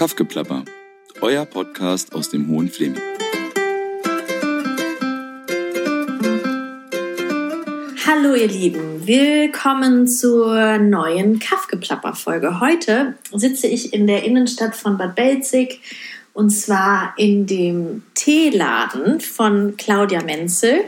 Kaffgeplapper, euer Podcast aus dem Hohen Fleming. Hallo ihr Lieben, willkommen zur neuen Kaffgeplapper-Folge. Heute sitze ich in der Innenstadt von Bad Belzig und zwar in dem Teeladen von Claudia Menzel.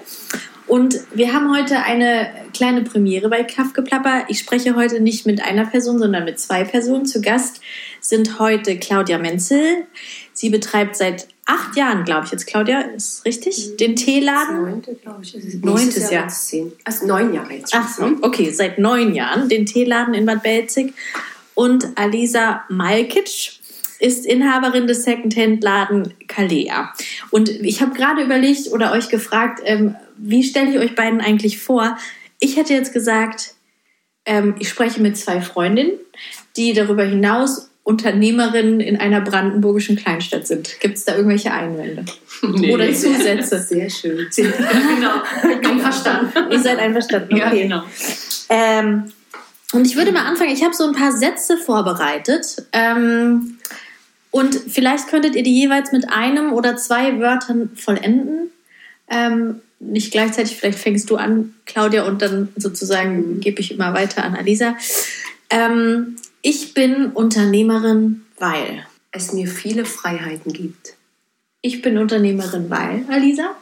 Und wir haben heute eine kleine Premiere bei Kaffgeplapper. Ich spreche heute nicht mit einer Person, sondern mit zwei Personen. Zu Gast sind heute Claudia Menzel. Sie betreibt seit acht Jahren, glaube ich jetzt, Claudia, ist richtig, den Teeladen. Neunte, glaube ich. Neuntes Jahr. Jahr. Zehn. Also neun Jahre jetzt. Ach so, okay, seit neun Jahren den Teeladen in Bad Belzig. Und Alisa Malkic ist Inhaberin des Secondhand-Laden Kalea. Und ich habe gerade überlegt oder euch gefragt, ähm, wie stelle ich euch beiden eigentlich vor? Ich hätte jetzt gesagt, ähm, ich spreche mit zwei Freundinnen, die darüber hinaus Unternehmerinnen in einer brandenburgischen Kleinstadt sind. Gibt es da irgendwelche Einwände? Oder Zusätze? Sehr schön. genau. Einverstanden. Ihr seid einverstanden. Ja, Okay. genau. Ähm, und ich würde mal anfangen. Ich habe so ein paar Sätze vorbereitet. Ähm, und vielleicht könntet ihr die jeweils mit einem oder zwei Wörtern vollenden. Ähm, nicht gleichzeitig, vielleicht fängst du an, Claudia, und dann sozusagen gebe ich immer weiter an Alisa. Ähm, ich bin Unternehmerin, weil. Es mir viele Freiheiten gibt. Ich bin Unternehmerin, weil. Alisa?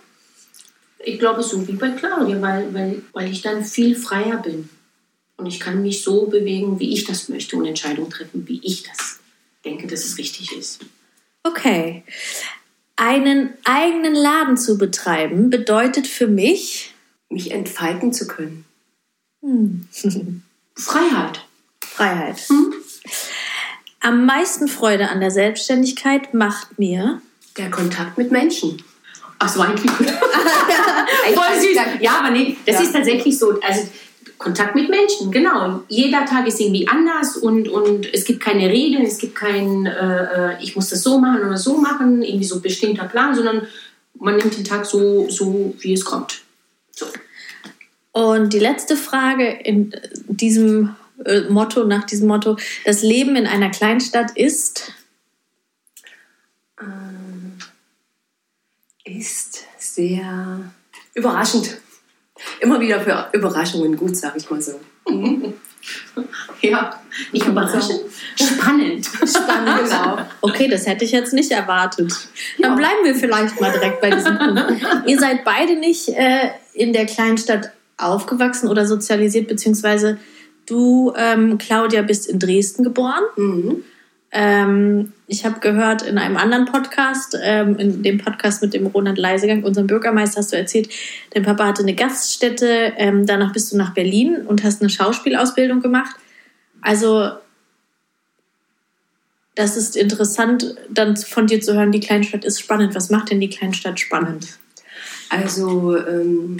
Ich glaube, so wie bei Claudia, weil, weil, weil ich dann viel freier bin. Und ich kann mich so bewegen, wie ich das möchte und Entscheidungen treffen, wie ich das denke, dass es richtig ist. Okay. Einen eigenen Laden zu betreiben bedeutet für mich Mich entfalten zu können. hm, Freiheit. Freiheit. Hm? Am meisten Freude an der Selbstständigkeit macht mir Der Kontakt mit Menschen. Ach, so eigentlich gut. Voll süß. Ja, aber nee, das Ja. ist tatsächlich so. Also Kontakt mit Menschen, genau. Jeder Tag ist irgendwie anders und, und es gibt keine Regeln, es gibt kein, äh, äh, ich muss das so machen oder so machen, irgendwie so ein bestimmter Plan, sondern man nimmt den Tag so, so wie es kommt. So. Und die letzte Frage in diesem äh, Motto, nach diesem Motto, das Leben in einer Kleinstadt ist Ähm, Ist sehr überraschend. Immer wieder für Überraschungen gut, sag ich mal so. Ja, nicht überraschend. Spannend. spannend. Genau. Okay, das hätte ich jetzt nicht erwartet. Dann Ja. bleiben wir vielleicht mal direkt bei diesem Punkt. Ihr seid beide nicht äh, in der Kleinstadt aufgewachsen oder sozialisiert, beziehungsweise du, ähm, Claudia, bist in Dresden geboren. Mhm. Ähm, ich habe gehört in einem anderen Podcast, ähm, in dem Podcast mit dem Roland Leisegang, unserem Bürgermeister, hast du erzählt, dein Papa hatte eine Gaststätte, ähm, danach bist du nach Berlin und hast eine Schauspielausbildung gemacht. Also, das ist interessant, dann von dir zu hören, die Kleinstadt ist spannend. Was macht denn die Kleinstadt spannend? Also, ähm,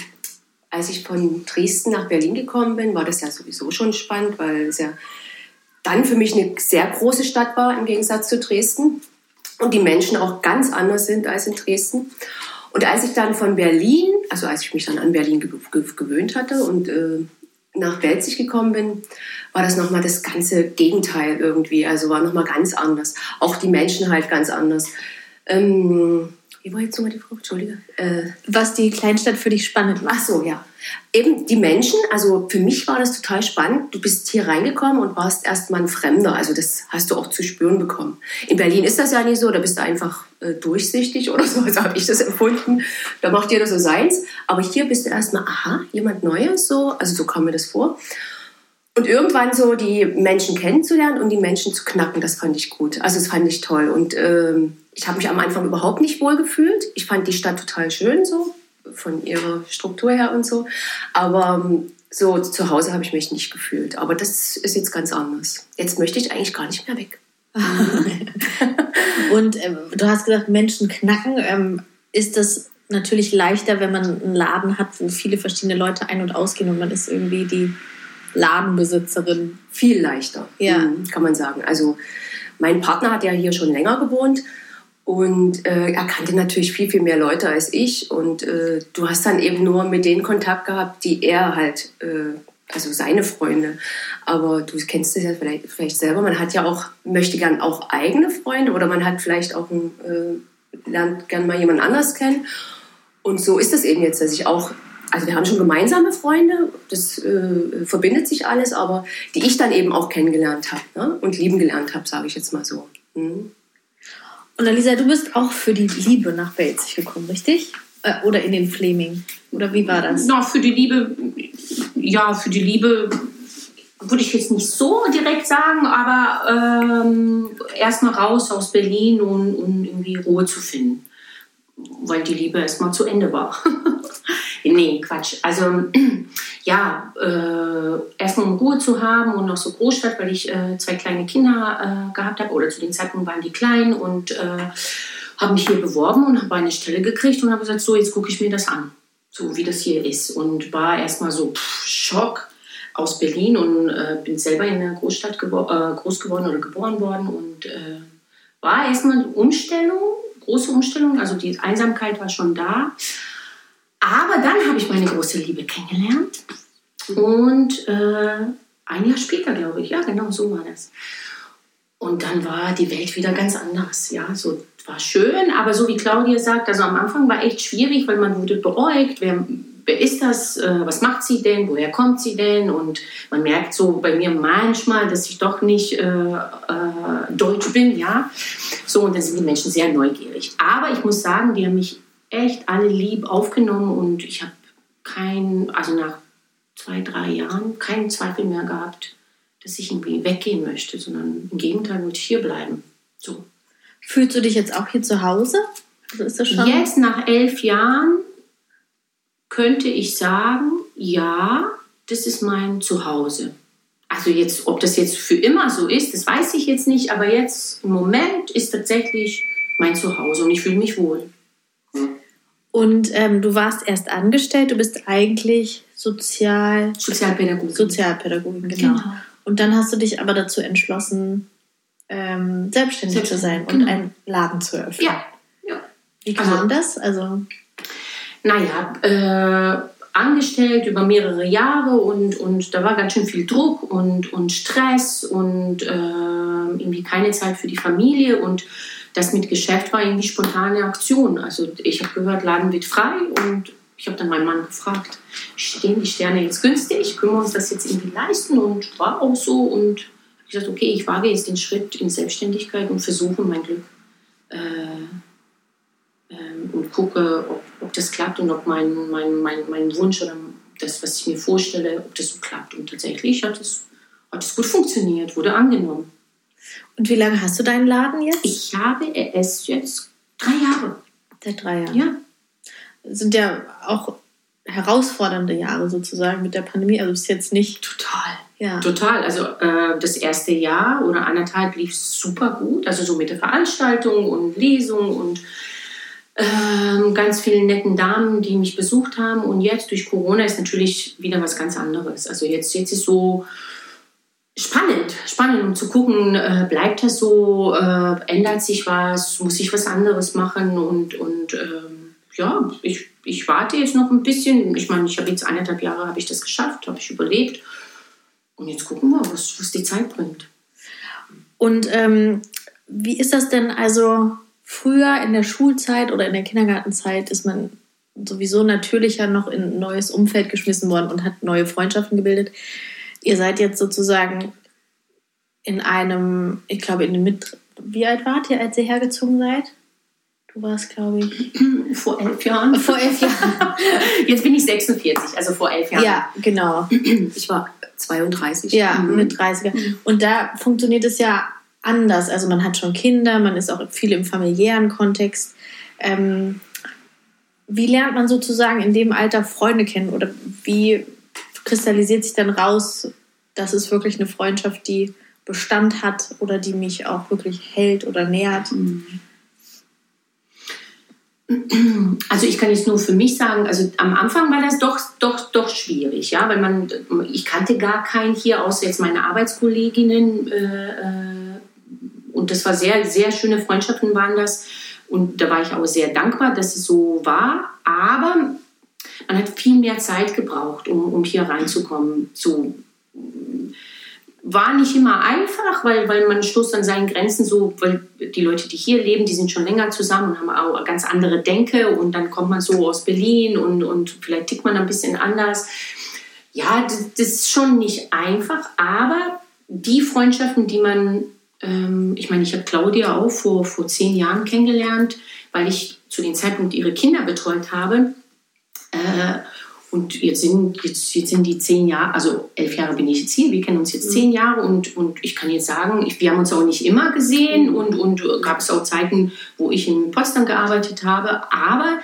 als ich von Dresden nach Berlin gekommen bin, war das ja sowieso schon spannend, weil es ja dann für mich eine sehr große Stadt war im Gegensatz zu Dresden und die Menschen auch ganz anders sind als in Dresden. Und als ich dann von Berlin, also als ich mich dann an Berlin ge ge gewöhnt hatte und äh, nach Belzig gekommen bin, war das nochmal das ganze Gegenteil irgendwie. Also war nochmal ganz anders. Auch die Menschen halt ganz anders. Ähm, wie war jetzt nochmal die Frage? Entschuldige. Äh, Was die Kleinstadt für dich spannend macht? Ach so, ja. Eben die Menschen, also für mich war das total spannend. Du bist hier reingekommen und warst erstmal ein Fremder. Also das hast du auch zu spüren bekommen. In Berlin ist das ja nicht so, da bist du einfach äh, durchsichtig oder so, so habe ich das empfunden. Da macht jeder so seins. Aber hier bist du erstmal, aha, jemand Neues so. Also so kam mir das vor. Und irgendwann so die Menschen kennenzulernen und die Menschen zu knacken, das fand ich gut. Also das fand ich toll. Und ähm, ich habe mich am Anfang überhaupt nicht wohl gefühlt. Ich fand die Stadt total schön so, von ihrer Struktur her und so. Aber ähm, so zu Hause habe ich mich nicht gefühlt. Aber das ist jetzt ganz anders. Jetzt möchte ich eigentlich gar nicht mehr weg. Und ähm, du hast gesagt, Menschen knacken. Ähm, ist das natürlich leichter, wenn man einen Laden hat, wo viele verschiedene Leute ein- und ausgehen und man ist irgendwie die Ladenbesitzerin. Viel leichter, Ja. mhm, kann man sagen. Also mein Partner hat ja hier schon länger gewohnt und äh, er kannte natürlich viel, viel mehr Leute als ich. Und äh, du hast dann eben nur mit denen Kontakt gehabt, die er halt äh, also seine Freunde. Aber du kennst es ja vielleicht, vielleicht selber. Man hat ja auch, möchte gern auch eigene Freunde oder man hat vielleicht auch ein, äh, lernt gern mal jemand anders kennen. Und so ist das eben jetzt, dass ich auch, also wir haben schon gemeinsame Freunde, das äh, verbindet sich alles, aber die ich dann eben auch kennengelernt habe ne? und lieben gelernt habe, sage ich jetzt mal so. Mhm. Und Alisa, du bist auch für die Liebe nach Belzig gekommen, richtig? Äh, oder in den Fleming? Oder wie war das? No, für die Liebe, ja, für die Liebe würde ich jetzt nicht so direkt sagen, aber ähm, erstmal raus aus Berlin und, und irgendwie Ruhe zu finden. Weil die Liebe erstmal zu Ende war. nee, Quatsch. Also, ja, äh, erstmal um Ruhe zu haben und noch so Großstadt, weil ich äh, zwei kleine Kinder äh, gehabt habe, oder zu dem Zeitpunkt waren die klein und äh, habe mich hier beworben und habe eine Stelle gekriegt und habe gesagt, so, jetzt gucke ich mir das an, so wie das hier ist. Und war erstmal so pff, Schock aus Berlin und äh, bin selber in der Großstadt gebo äh, groß geworden oder geboren worden und war erstmal Umstellung, große Umstellung, also die Einsamkeit war schon da. Aber dann habe ich meine große Liebe kennengelernt und äh, ein Jahr später, glaube ich, ja, genau so war das. Und dann war die Welt wieder ganz anders. Ja, so war schön, aber so wie Claudia sagt, also am Anfang war echt schwierig, weil man wurde beäugt, wer, wer ist das, äh, was macht sie denn, woher kommt sie denn? Und man merkt so bei mir manchmal, dass ich doch nicht äh, äh, deutsch bin, ja. So, und dann sind die Menschen sehr neugierig. Aber ich muss sagen, die haben mich echt alle lieb aufgenommen und ich habe kein, also nach zwei, drei Jahren keinen Zweifel mehr gehabt, dass ich irgendwie weggehen möchte, sondern im Gegenteil wollte ich hier bleiben. So. Fühlst du dich jetzt auch hier zu Hause? Also ist das schon jetzt nach elf Jahren könnte ich sagen, ja, das ist mein Zuhause. Also jetzt, ob das jetzt für immer so ist, das weiß ich jetzt nicht, aber jetzt im Moment ist tatsächlich mein Zuhause und ich fühle mich wohl. Und ähm, du warst erst angestellt, du bist eigentlich Sozial Sozialpädagogin. Sozialpädagogin, genau. genau. Und dann hast du dich aber dazu entschlossen, ähm, selbstständig, selbstständig, zu sein und genau. einen Laden zu eröffnen. Ja. ja. Wie kam also, das? Also naja, äh, angestellt über mehrere Jahre und, und da war ganz schön viel Druck und, und Stress und äh, irgendwie keine Zeit für die Familie und das mit Geschäft war irgendwie spontane Aktion. Also ich habe gehört, Laden wird frei und ich habe dann meinen Mann gefragt, stehen die Sterne jetzt günstig? Können wir uns das jetzt irgendwie leisten? Und war auch so und ich sagte, okay, ich wage jetzt den Schritt in Selbstständigkeit und versuche mein Glück äh, äh, und gucke, ob, ob, das klappt und ob mein, mein, mein, mein Wunsch oder das, was ich mir vorstelle, ob das so klappt. Und tatsächlich hat es, hat es gut funktioniert, wurde angenommen. Und wie lange hast du deinen Laden jetzt? Ich habe es jetzt drei Jahre. Seit drei Jahren? Ja. Sind ja auch herausfordernde Jahre sozusagen mit der Pandemie. Also ist jetzt nicht. Total. Ja. Total. Also äh, das erste Jahr oder anderthalb lief super gut. Also so mit der Veranstaltung und Lesung und äh, ganz vielen netten Damen, die mich besucht haben. Und jetzt durch Corona ist natürlich wieder was ganz anderes. Also jetzt, jetzt ist so spannend, spannend, um zu gucken, äh, bleibt das so, äh, ändert sich was, muss ich was anderes machen und, und ähm, ja, ich, ich warte jetzt noch ein bisschen. Ich meine, ich habe jetzt eineinhalb Jahre habe ich das geschafft, habe ich überlebt. Und jetzt gucken wir, was, was die Zeit bringt. Und ähm, wie ist das denn also früher in der Schulzeit oder in der Kindergartenzeit ist man sowieso natürlicher noch in ein neues Umfeld geschmissen worden und hat neue Freundschaften gebildet. Ihr seid jetzt sozusagen in einem, ich glaube, in dem mit. Wie alt wart ihr, als ihr hergezogen seid? Du warst, glaube ich. Vor elf Jahren. Vor elf Jahren. Jetzt bin ich 46, also vor elf Jahren. Ja, genau. Ich war 32. Ja, mhm. mit 30. Und da funktioniert es ja anders. Also man hat schon Kinder, man ist auch viel im familiären Kontext. Ähm, wie lernt man sozusagen in dem Alter Freunde kennen oder wie kristallisiert sich dann raus, dass es wirklich eine Freundschaft, die Bestand hat oder die mich auch wirklich hält oder nährt? Mhm. Also ich kann jetzt nur für mich sagen, also am Anfang war das doch, doch, doch schwierig, ja, weil man, ich kannte gar keinen hier, außer jetzt meine Arbeitskolleginnen äh, äh, und das war sehr, sehr schöne Freundschaften waren das und da war ich auch sehr dankbar, dass es so war, aber man hat viel mehr Zeit gebraucht, um, um hier reinzukommen. So, war nicht immer einfach, weil, weil man stoßt an seinen Grenzen so, weil die Leute, die hier leben, die sind schon länger zusammen und haben auch ganz andere Denke und dann kommt man so aus Berlin und, und vielleicht tickt man ein bisschen anders. Ja, das, das ist schon nicht einfach, aber die Freundschaften, die man, ähm, ich meine, ich habe Claudia auch vor, vor zehn Jahren kennengelernt, weil ich zu dem Zeitpunkt ihre Kinder betreut habe. Äh, und jetzt sind, jetzt, jetzt sind die zehn Jahre, also elf Jahre bin ich jetzt hier, wir kennen uns jetzt zehn Jahre und, und ich kann jetzt sagen, ich, wir haben uns auch nicht immer gesehen und, und gab es auch Zeiten, wo ich in Potsdam gearbeitet habe, aber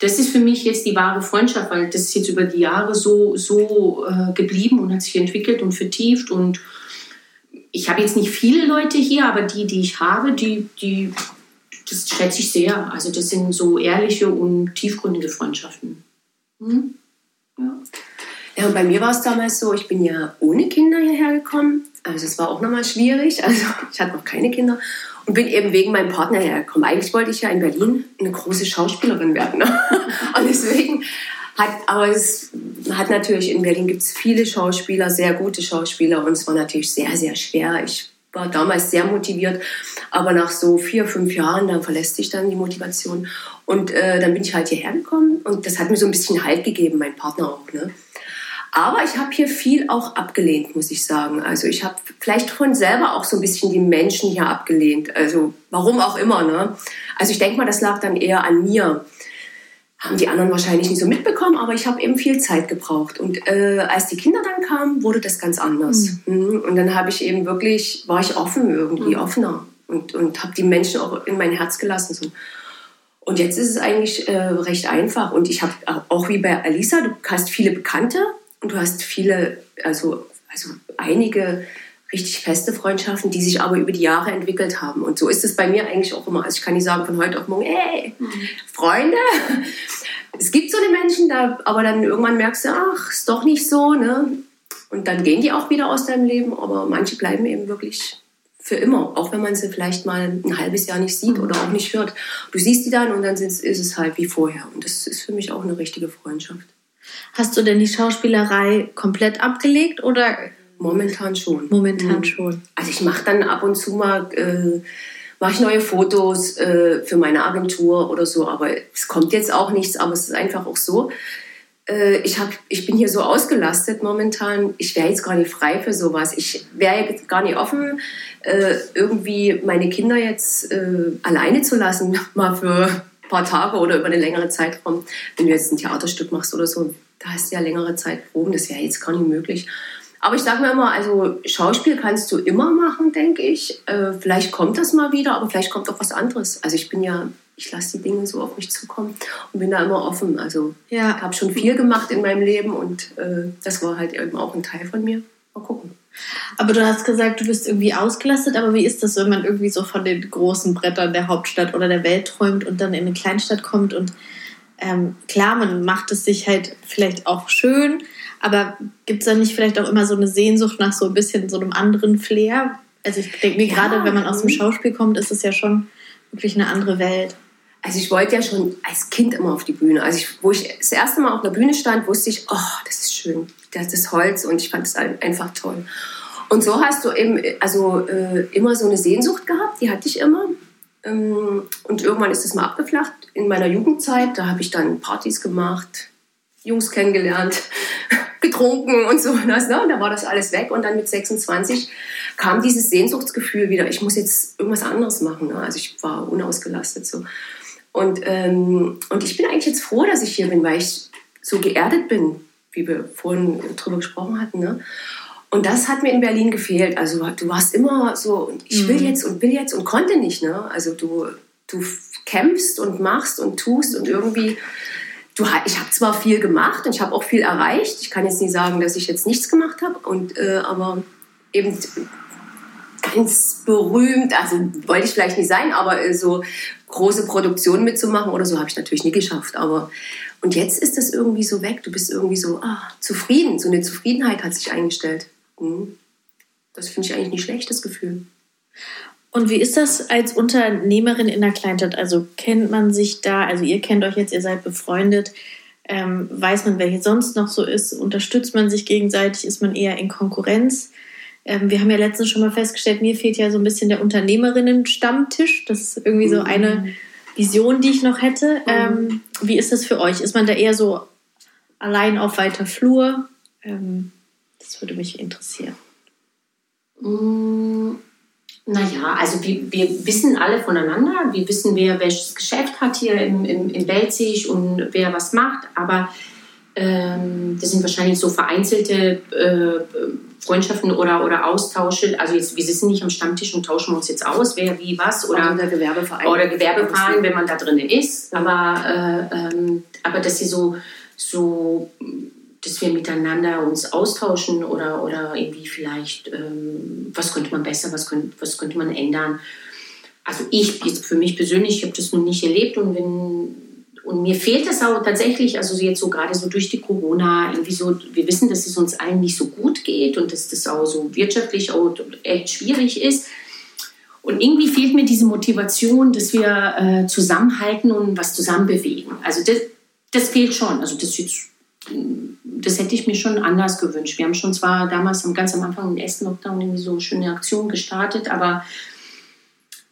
das ist für mich jetzt die wahre Freundschaft, weil das ist jetzt über die Jahre so, so äh, geblieben und hat sich entwickelt und vertieft und ich habe jetzt nicht viele Leute hier, aber die, die ich habe, die, die, das schätze ich sehr. Also das sind so ehrliche und tiefgründige Freundschaften. Hm? Ja. ja, und bei mir war es damals so, ich bin ja ohne Kinder hierher gekommen. Also es war auch nochmal schwierig. Also ich hatte noch keine Kinder und bin eben wegen meinem Partner hergekommen. Eigentlich wollte ich ja in Berlin eine große Schauspielerin werden. Und deswegen hat, aber es hat natürlich, in Berlin gibt es viele Schauspieler, sehr gute Schauspieler und es war natürlich sehr, sehr schwer. Ich war damals sehr motiviert, aber nach so vier, fünf Jahren, dann verlässt sich dann die Motivation. Und äh, dann bin ich halt hierher gekommen und das hat mir so ein bisschen Halt gegeben, mein Partner auch. Ne? Aber ich habe hier viel auch abgelehnt, muss ich sagen. Also ich habe vielleicht von selber auch so ein bisschen die Menschen hier abgelehnt. Also warum auch immer. Ne? Also ich denke mal, das lag dann eher an mir haben die anderen wahrscheinlich nicht so mitbekommen, aber ich habe eben viel Zeit gebraucht. Und äh, als die Kinder dann kamen, wurde das ganz anders. Mhm. Und dann habe ich eben wirklich, war ich offen irgendwie, mhm. offener und, und habe die Menschen auch in mein Herz gelassen. So. Und jetzt ist es eigentlich äh, recht einfach. Und ich habe auch wie bei Alisa, du hast viele Bekannte und du hast viele, also, also einige richtig feste Freundschaften, die sich aber über die Jahre entwickelt haben. Und so ist es bei mir eigentlich auch immer. Also ich kann nicht sagen von heute auf morgen, ey, mhm. Freunde. Es gibt so eine Menschen, da, aber dann irgendwann merkst du, ach, ist doch nicht so. Ne? Und dann gehen die auch wieder aus deinem Leben, aber manche bleiben eben wirklich für immer, auch wenn man sie vielleicht mal ein halbes Jahr nicht sieht oder auch nicht hört. Du siehst die dann und dann ist es halt wie vorher. Und das ist für mich auch eine richtige Freundschaft. Hast du denn die Schauspielerei komplett abgelegt oder Momentan schon. Momentan mhm. schon. Also ich mache dann ab und zu mal äh, mache ich neue Fotos äh, für meine Agentur oder so, aber es kommt jetzt auch nichts, aber es ist einfach auch so. Äh, ich, hab, ich bin hier so ausgelastet momentan, ich wäre jetzt gar nicht frei für sowas. Ich wäre jetzt gar nicht offen, äh, irgendwie meine Kinder jetzt äh, alleine zu lassen, mal für ein paar Tage oder über eine längere Zeitraum. Wenn du jetzt ein Theaterstück machst oder so, da hast du ja längere Zeit Proben, das wäre jetzt gar nicht möglich. Aber ich sage mir immer, also Schauspiel kannst du immer machen, denke ich. Äh, vielleicht kommt das mal wieder, aber vielleicht kommt auch was anderes. Also ich bin ja, ich lasse die Dinge so auf mich zukommen und bin da immer offen. Also ja. ich habe schon viel gemacht in meinem Leben und äh, das war halt eben auch ein Teil von mir. Mal gucken. Aber du hast gesagt, du bist irgendwie ausgelastet, aber wie ist das, wenn man irgendwie so von den großen Brettern der Hauptstadt oder der Welt träumt und dann in eine Kleinstadt kommt und ähm, klar, man macht es sich halt vielleicht auch schön, aber gibt es da nicht vielleicht auch immer so eine Sehnsucht nach so ein bisschen so einem anderen Flair? Also ich denke mir ja. gerade, wenn man aus dem Schauspiel kommt, ist es ja schon wirklich eine andere Welt. Also ich wollte ja schon als Kind immer auf die Bühne. Also ich, wo ich das erste Mal auf der Bühne stand, wusste ich, oh, das ist schön, das ist Holz und ich fand es einfach toll. Und so hast du eben also äh, immer so eine Sehnsucht gehabt, die hatte ich immer. Ähm, und irgendwann ist es mal abgeflacht. In meiner Jugendzeit, da habe ich dann Partys gemacht, Jungs kennengelernt, getrunken und so. Das, ne? Da war das alles weg. Und dann mit 26 kam dieses Sehnsuchtsgefühl wieder, ich muss jetzt irgendwas anderes machen. Ne? Also ich war unausgelastet so. Und, ähm, und ich bin eigentlich jetzt froh, dass ich hier bin, weil ich so geerdet bin, wie wir vorhin drüber gesprochen hatten. Ne? Und das hat mir in Berlin gefehlt. Also du warst immer so, ich will mhm. jetzt und will jetzt und konnte nicht. Ne? Also du, du kämpfst und machst und tust und irgendwie du, ich habe zwar viel gemacht und ich habe auch viel erreicht. Ich kann jetzt nicht sagen, dass ich jetzt nichts gemacht habe, äh, aber eben ganz berühmt, also wollte ich vielleicht nicht sein, aber äh, so große Produktionen mitzumachen oder so habe ich natürlich nie geschafft. Aber und jetzt ist das irgendwie so weg. Du bist irgendwie so ah, zufrieden. So eine Zufriedenheit hat sich eingestellt. Hm. Das finde ich eigentlich nicht schlecht, das Gefühl. Und wie ist das als Unternehmerin in der Kleinstadt? Also kennt man sich da, also ihr kennt euch jetzt, ihr seid befreundet. Ähm, weiß man, wer hier sonst noch so ist? Unterstützt man sich gegenseitig? Ist man eher in Konkurrenz? Ähm, wir haben ja letztens schon mal festgestellt, mir fehlt ja so ein bisschen der Unternehmerinnen-Stammtisch. Das ist irgendwie so eine Mhm. Vision, die ich noch hätte. Ähm, wie ist das für euch? Ist man da eher so allein auf weiter Flur? Ähm, das würde mich interessieren. Mm, Naja, also wir, wir wissen alle voneinander. Wir wissen, wer welches Geschäft hat hier im, im, in Belzig und wer was macht. Aber ähm, das sind wahrscheinlich so vereinzelte äh, Freundschaften oder, oder Austausche. Also jetzt, wir sitzen nicht am Stammtisch und tauschen uns jetzt aus, wer wie was. Oder, Oder der Gewerbeverein. oder Gewerbeverein, wenn man da drin ist. Aber, äh, ähm, aber dass sie so, so, dass wir miteinander uns austauschen oder, oder irgendwie vielleicht, ähm, was könnte man besser, was könnte, was könnte man ändern. Also ich jetzt für mich persönlich, ich habe das noch nicht erlebt und wenn und mir fehlt das auch tatsächlich, also jetzt so gerade so durch die Corona, irgendwie so, wir wissen, dass es uns allen nicht so gut geht und dass das auch so wirtschaftlich auch echt schwierig ist. Und irgendwie fehlt mir diese Motivation, dass wir äh, zusammenhalten und was zusammen bewegen. Also das, das fehlt schon. Also das jetzt, das hätte ich mir schon anders gewünscht. Wir haben schon zwar damals am- ganz am Anfang im ersten Lockdown irgendwie so eine schöne Aktion gestartet, aber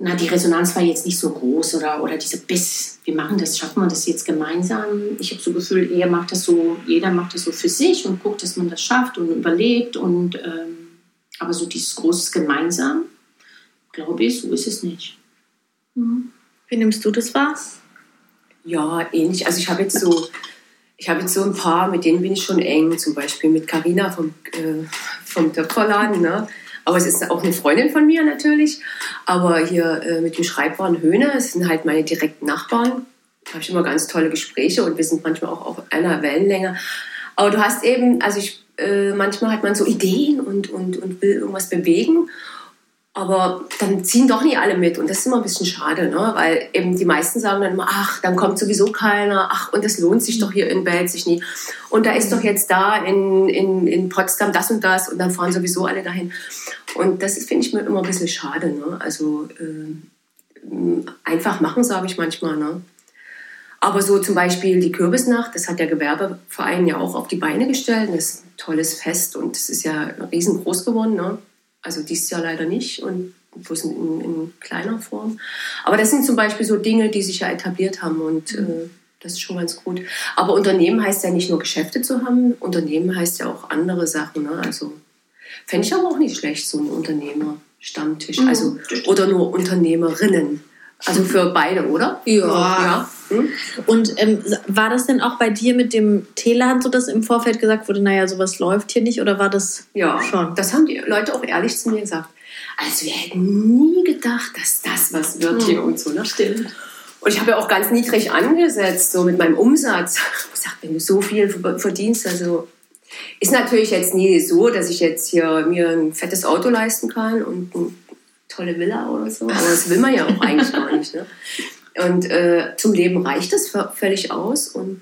na, die Resonanz war jetzt nicht so groß oder, oder dieser Biss, wir machen das, schaffen wir das jetzt gemeinsam. Ich habe so Gefühl, eher macht das so, jeder macht das so für sich und guckt, dass man das schafft und überlebt. Und, ähm, aber so dieses großes Gemeinsam, glaube ich, so ist es nicht. Wie nimmst du das wahr? Ja, ähnlich. Also ich habe jetzt so, ich habe jetzt so ein paar, mit denen bin ich schon eng, zum Beispiel mit Carina vom, äh, vom Töpferladen, ne? Aber es ist auch eine Freundin von mir natürlich. Aber hier äh, mit dem Schreibwaren Höhne, es sind halt meine direkten Nachbarn. Da habe ich immer ganz tolle Gespräche und wir sind manchmal auch auf einer Wellenlänge. Aber du hast eben, also ich, äh, manchmal hat man so Ideen und, und, und will irgendwas bewegen. Aber dann ziehen doch nie alle mit und das ist immer ein bisschen schade, ne? weil eben die meisten sagen dann immer, ach, dann kommt sowieso keiner, ach, und das lohnt sich doch hier in Belzig nie. Und da ist doch jetzt da in, in, in Potsdam das und das und dann fahren sowieso alle dahin. Und das finde ich mir immer ein bisschen schade. Ne? Also äh, einfach machen, sage ich manchmal. Ne? Aber so zum Beispiel die Kürbisnacht, das hat der Gewerbeverein ja auch auf die Beine gestellt. Das ist ein tolles Fest und es ist ja riesengroß geworden. Ne? Also dieses Jahr leider nicht und bloß in, in kleiner Form. Aber das sind zum Beispiel so Dinge, die sich ja etabliert haben und äh, das ist schon ganz gut. Aber Unternehmen heißt ja nicht nur Geschäfte zu haben, Unternehmen heißt ja auch andere Sachen. Ne? Also fände ich aber auch nicht schlecht, so ein Unternehmerstammtisch. Also, oder nur Unternehmerinnen. Also für beide, oder? Ja. ja. Hm? Und ähm, war das denn auch bei dir mit dem Teeladen so, dass im Vorfeld gesagt wurde, naja, sowas läuft hier nicht? Oder war das Ja, schon? das haben die Leute auch ehrlich zu mir gesagt. Also wir hätten nie gedacht, dass das was wird hier und so. Ne? Stimmt. Und ich habe ja auch ganz niedrig angesetzt, so mit meinem Umsatz. Ich sag, wenn du so viel verdienst, also ist natürlich jetzt nie so, dass ich jetzt hier mir ein fettes Auto leisten kann und eine tolle Villa oder so. Aber das will man ja auch eigentlich gar nicht. Ne? Und äh, zum Leben reicht das völlig aus und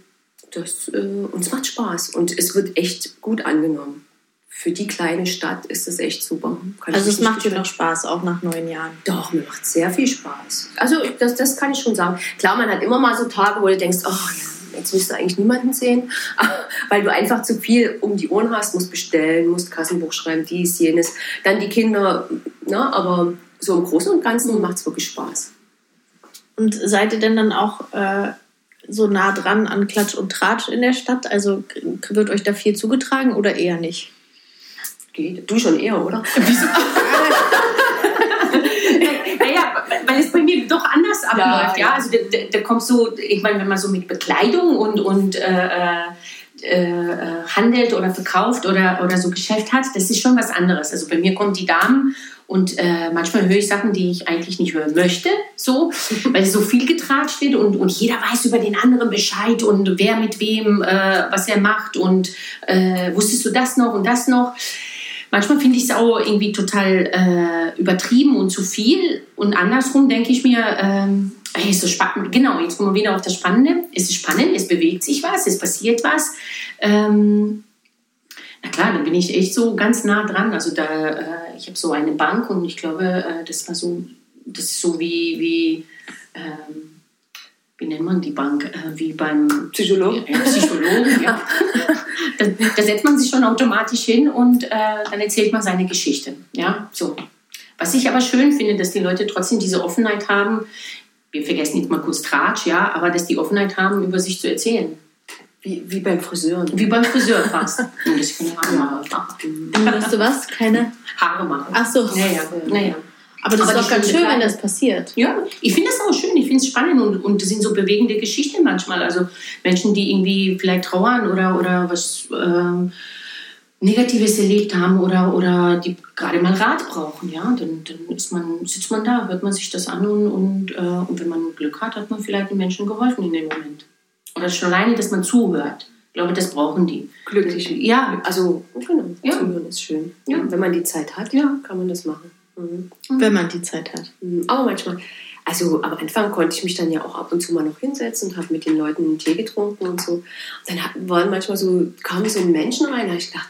das, äh, uns macht Spaß. Und es wird echt gut angenommen. Für die kleine Stadt ist das echt super. Kann Also es macht dir noch Spaß, auch nach neun Jahren. Doch, mir macht sehr viel Spaß. Also das, das kann ich schon sagen. Klar, man hat immer mal so Tage, wo du denkst, oh ja, jetzt willst du eigentlich niemanden sehen, weil du einfach zu viel um die Ohren hast, musst bestellen, musst Kassenbuch schreiben, dies, jenes. Dann die Kinder, ne? aber so im Großen und Ganzen macht es wirklich Spaß. Und seid ihr denn dann auch äh, so nah dran an Klatsch und Tratsch in der Stadt? Also wird euch da viel zugetragen oder eher nicht? Geht. Du schon eher, oder? Naja, weil es bei mir doch anders abläuft. Ja, ja. also da, da, kommt so, ich meine, wenn man so mit Bekleidung und, und äh, äh, äh, handelt oder verkauft oder, oder so Geschäft hat, das ist schon was anderes. Also bei mir kommen die Damen und äh, manchmal höre ich Sachen, die ich eigentlich nicht hören möchte, so, weil so viel getratscht wird und, und jeder weiß über den anderen Bescheid und wer mit wem, äh, was er macht und äh, wusstest du das noch und das noch. Manchmal finde ich es auch irgendwie total äh, übertrieben und zu viel. Und andersrum denke ich mir, ähm, hey, ist das spannend. Genau, jetzt kommen wir wieder auf das Spannende. Es ist spannend, es bewegt sich was, es passiert was. Ähm, na klar, dann bin ich echt so ganz nah dran. Also da, äh, ich habe so eine Bank und ich glaube, äh, das war so, das ist so wie, wie ähm, wie nennt man die Bank, äh, wie beim Psychologen. Ja, Psychologen, ja. da, da setzt man sich schon automatisch hin und äh, dann erzählt man seine Geschichte. Ja, so. Was ich aber schön finde, dass die Leute trotzdem diese Offenheit haben, wir vergessen jetzt mal kurz Tratsch, ja, aber dass die Offenheit haben, über sich zu erzählen. Wie, wie beim Friseur. Wie beim Friseur fast. Und das kann Haare machen. Weißt du was? Keine. Haare machen. Ach so. Naja, naja. Aber das Aber ist doch ganz schön, wenn das passiert. Ja, ich finde das auch schön, ich finde es spannend und, und das sind so bewegende Geschichten manchmal. Also Menschen, die irgendwie vielleicht trauern oder, oder was ähm, Negatives erlebt haben oder, oder die gerade mal Rat brauchen, ja, dann, dann ist man, sitzt man da, hört man sich das an und, und, äh, und wenn man Glück hat, hat man vielleicht den Menschen geholfen in dem Moment. Oder schon alleine, dass man zuhört. Ich glaube, das brauchen die. Glücklich. Ja, Also, genau, Ja. zuhören ist schön. Ja. Wenn man die Zeit hat, Ja. kann man das machen. Mhm. Wenn man die Zeit hat. Mhm. Aber manchmal, also am Anfang konnte ich mich dann ja auch ab und zu mal noch hinsetzen und habe mit den Leuten einen Tee getrunken und so. Und dann waren manchmal so, kamen so Menschen rein, da habe ich gedacht,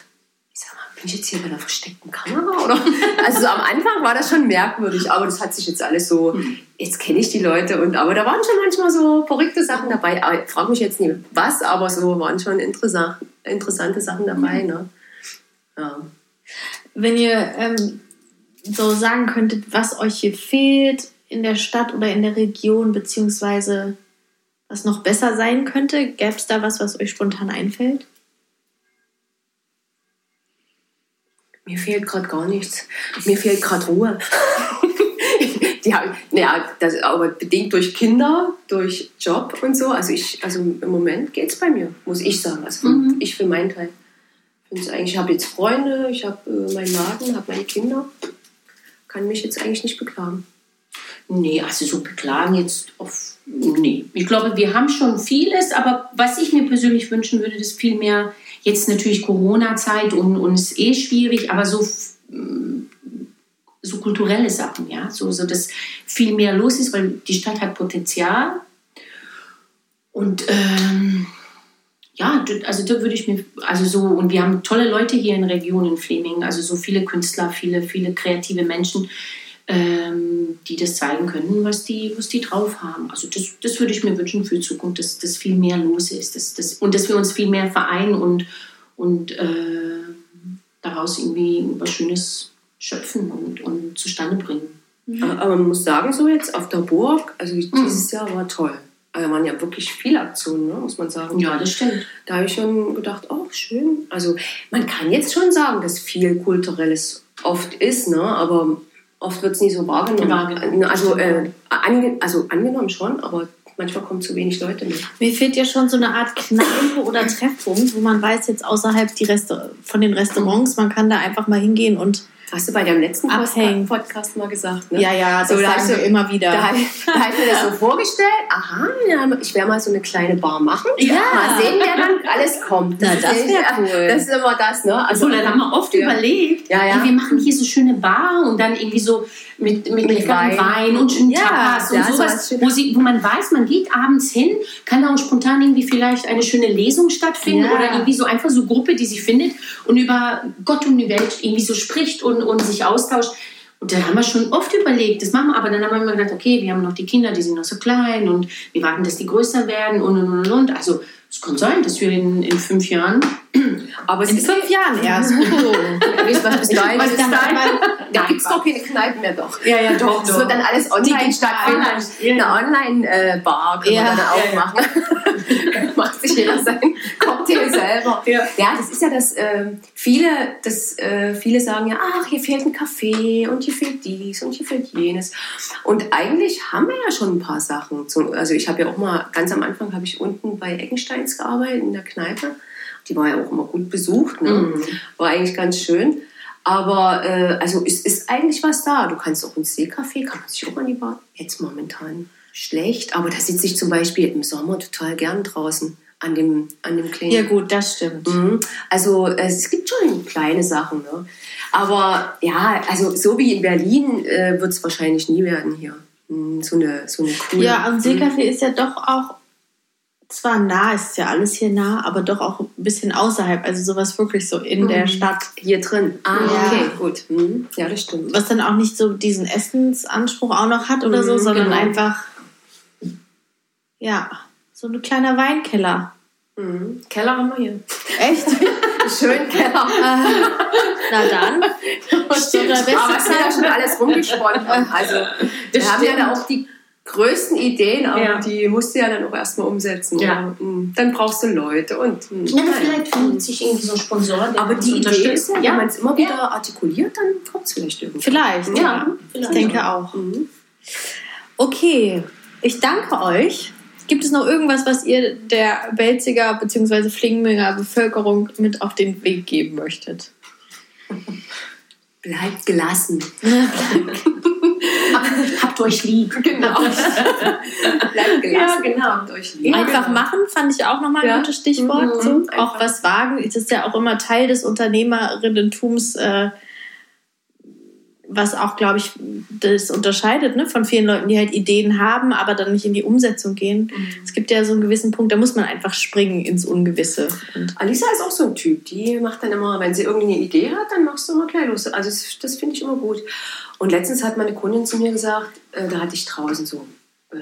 ich sag mal, bin ich jetzt hier bei der versteckten Kamera? Oder? Also so am Anfang war das schon merkwürdig, aber das hat sich jetzt alles so, jetzt kenne ich die Leute und aber da waren schon manchmal so verrückte Sachen dabei. Aber Ich frage mich jetzt nicht was, aber so waren schon interessant, interessante Sachen dabei. Ne? Ja. Wenn ihr ähm, so sagen könntet, was euch hier fehlt in der Stadt oder in der Region, beziehungsweise was noch besser sein könnte, gäbe es da was, was euch spontan einfällt? Mir fehlt gerade gar nichts. Mir fehlt gerade Ruhe. Die haben, naja, das aber bedingt durch Kinder, durch Job und so. Also ich, also im Moment geht es bei mir, muss ich sagen. Also Mhm. ich für meinen Teil. Ich habe jetzt Freunde, ich habe äh, meinen Laden, habe meine Kinder. Kann mich jetzt eigentlich nicht beklagen. Nee, also so beklagen jetzt auf. Nee. Ich glaube, wir haben schon vieles, aber was ich mir persönlich wünschen würde, ist viel mehr, jetzt natürlich Corona-Zeit und, und ist eh schwierig, aber so, mm, so kulturelle Sachen, ja, so, so dass viel mehr los ist, weil die Stadt hat Potenzial. Und ähm, ja, also da würde ich mir, also so, und wir haben tolle Leute hier in Region in Fleming, also so viele Künstler, viele, viele kreative Menschen, ähm, die das zeigen können, was die, was die drauf haben. Also das, das würde ich mir wünschen für die Zukunft, dass, dass viel mehr los ist dass, dass, und dass wir uns viel mehr vereinen und, und äh, daraus irgendwie was Schönes schöpfen und, und zustande bringen. Aber, aber man muss sagen, so jetzt auf der Burg, also dieses Jahr war toll. Also waren ja wirklich viele Aktionen, ne, muss man sagen. Ja, das stimmt. Da habe ich schon gedacht, oh, schön. Also man kann jetzt schon sagen, dass viel Kulturelles oft ist, ne? aber oft wird es nie so wahrgenommen. Wahrgenommen, Also, äh, ange also angenommen schon, aber manchmal kommen zu wenig Leute mit. Mir fehlt ja schon so eine Art Kneipe oder Treffpunkt, wo man weiß, jetzt außerhalb die Resta von den Restaurants, man kann da einfach mal hingehen und Hast du bei deinem letzten Abhängen. Podcast mal gesagt, ne? ja, ja, das So, da wir du- immer wieder. Da, da habe ich mir das so vorgestellt, aha, ja, ich werde mal so eine kleine Bar machen. Ja. Mal sehen, wer dann alles kommt. Na, ist das echt- wär cool. Das ist immer das, ne? Also, Obwohl, da haben wir oft Ja. überlegt, Ja, ja. ey, wir machen hier so schöne Bar und dann irgendwie so mit, mit, Mit Wein. Wein und schönen Ja, Tapas und sowas wo, sie, wo man weiß, man geht abends hin, kann da auch spontan irgendwie vielleicht eine schöne Lesung stattfinden Ja. oder irgendwie so einfach so Gruppe, die sich findet und über Gott und die Welt irgendwie so spricht und, und sich austauscht. Und da haben wir schon oft überlegt, das machen wir, aber dann haben wir immer gedacht, okay, wir haben noch die Kinder, die sind noch so klein und wir warten, dass die größer werden und und und und. Also es kann sein, dass wir in, in fünf Jahren aber es In fünf Jahren erst. Bis, was bis dahin ist Da gibt es doch keine Kneipen mehr doch. Ja, ja, doch, Das wird dann alles online stattfinden. Eine Online-Bar können Ja, wir dann auch ja, ja. machen. Macht sich jeder seinen Cocktail selber. Ja. ja, das ist ja das, ähm, viele, das, äh, viele sagen ja, ach, hier fehlt ein Kaffee und hier fehlt dies und hier fehlt jenes. Und eigentlich haben wir ja schon ein paar Sachen. Zum, also ich habe ja auch mal, ganz am Anfang habe ich unten bei Eckensteins gearbeitet, in der Kneipe. Die war ja auch immer gut besucht. Ne? Mhm. War eigentlich ganz schön. Aber äh, also es ist eigentlich was da. Du kannst auch ins Seecafé, kann man sich auch an die Bar. Jetzt momentan schlecht, aber da sitze ich zum Beispiel im Sommer total gern draußen an dem, an dem kleinen. Ja gut, das stimmt. Mhm. Also äh, es gibt schon kleine Sachen. Ne? Aber ja, also so wie in Berlin äh, wird es wahrscheinlich nie werden hier. Mhm, So eine, so eine coole. Ja, und Seekaffee ist ja doch auch zwar nah, ist ja alles hier nah, aber doch auch ein bisschen außerhalb, also sowas wirklich so in der Mhm. Stadt, Hier drin. Ah, Ja. okay, gut. Mhm. Ja, das stimmt. was dann auch nicht so diesen Essensanspruch auch noch hat oder so, Mhm, sondern genau. einfach Ja, so ein kleiner Weinkeller. Mhm. Keller haben wir hier. Echt? Schön Keller. Na dann. So der beste Aber was wir da schon alles rumgesponnen. Also, wir haben ja da auch die größten Ideen, aber Ja. die musst du ja dann auch erstmal umsetzen. Ja. Mhm. Dann brauchst du Leute und. mhm. Ja, vielleicht findet sich irgendwie so ein Sponsor, der Aber die Idee ist ja, wenn man es immer wieder artikuliert, dann kommt es vielleicht irgendwie. Vielleicht, ja. Ja, Ich vielleicht. denke auch. Mhm. Okay, ich danke euch. Gibt es noch irgendwas, was ihr der Belziger bzw. Flingminger Bevölkerung mit auf den Weg geben möchtet? Bleibt gelassen. Habt euch lieb. Genau. Bleibt gelassen. Ja, genau. Habt euch lieb. Einfach machen fand ich auch nochmal ein Ja. gutes Stichwort. Mhm, so. Auch was wagen. Das ist ja auch immer Teil des Unternehmerinnentums, äh, was auch, glaube ich, das unterscheidet ne? von vielen Leuten, die halt Ideen haben, aber dann nicht in die Umsetzung gehen. Es gibt ja so einen gewissen Punkt, da muss man einfach springen ins Ungewisse. Und Alisa ist auch so ein Typ, die macht dann immer, wenn sie irgendeine Idee hat, dann machst du immer gleich los. Also das, das finde ich immer gut. Und letztens hat meine Kundin zu mir gesagt, äh, da hatte ich draußen so äh,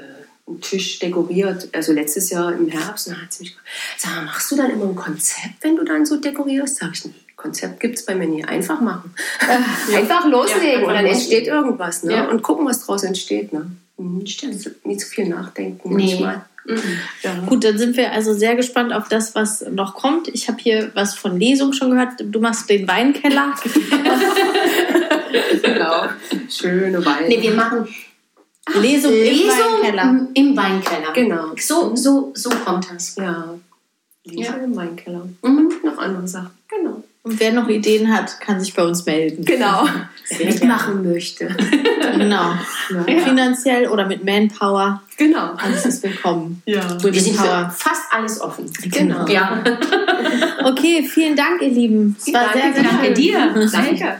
einen Tisch dekoriert, also letztes Jahr im Herbst, und dann hat sie mich gefragt, sag mal, machst du dann immer ein Konzept, wenn du dann so dekorierst? Sag ich, nee, Konzept gibt es bei mir nie. Einfach machen. Einfach loslegen Ja, und dann entsteht irgendwas. Ne? Ja. Und gucken, was daraus entsteht. Ne? Stimmt. Nie zu viel nachdenken Nee. manchmal. Mhm. Ja. Gut, dann sind wir also sehr gespannt auf das, was noch kommt. Ich habe hier was von Lesung schon gehört. Du machst den Weinkeller. genau. Schöne Weine. Nee, wir machen Lesung, im Lesung Weinkeller. im, im Weinkeller. Genau. So, so, so kommt das. Ja. Lisa Ja. im Weinkeller. Mhm. Noch andere Sachen. Genau. Und wer noch Ideen hat, kann sich bei uns melden. Genau. Wer mitmachen möchte. Genau. Ja. Finanziell oder mit Manpower. Genau. Alles ist willkommen. Ja. Wir sind für fast alles offen. Genau. Ja. Okay, vielen Dank, ihr Lieben. Es war Danke, sehr, sehr danke schön. dir. Danke.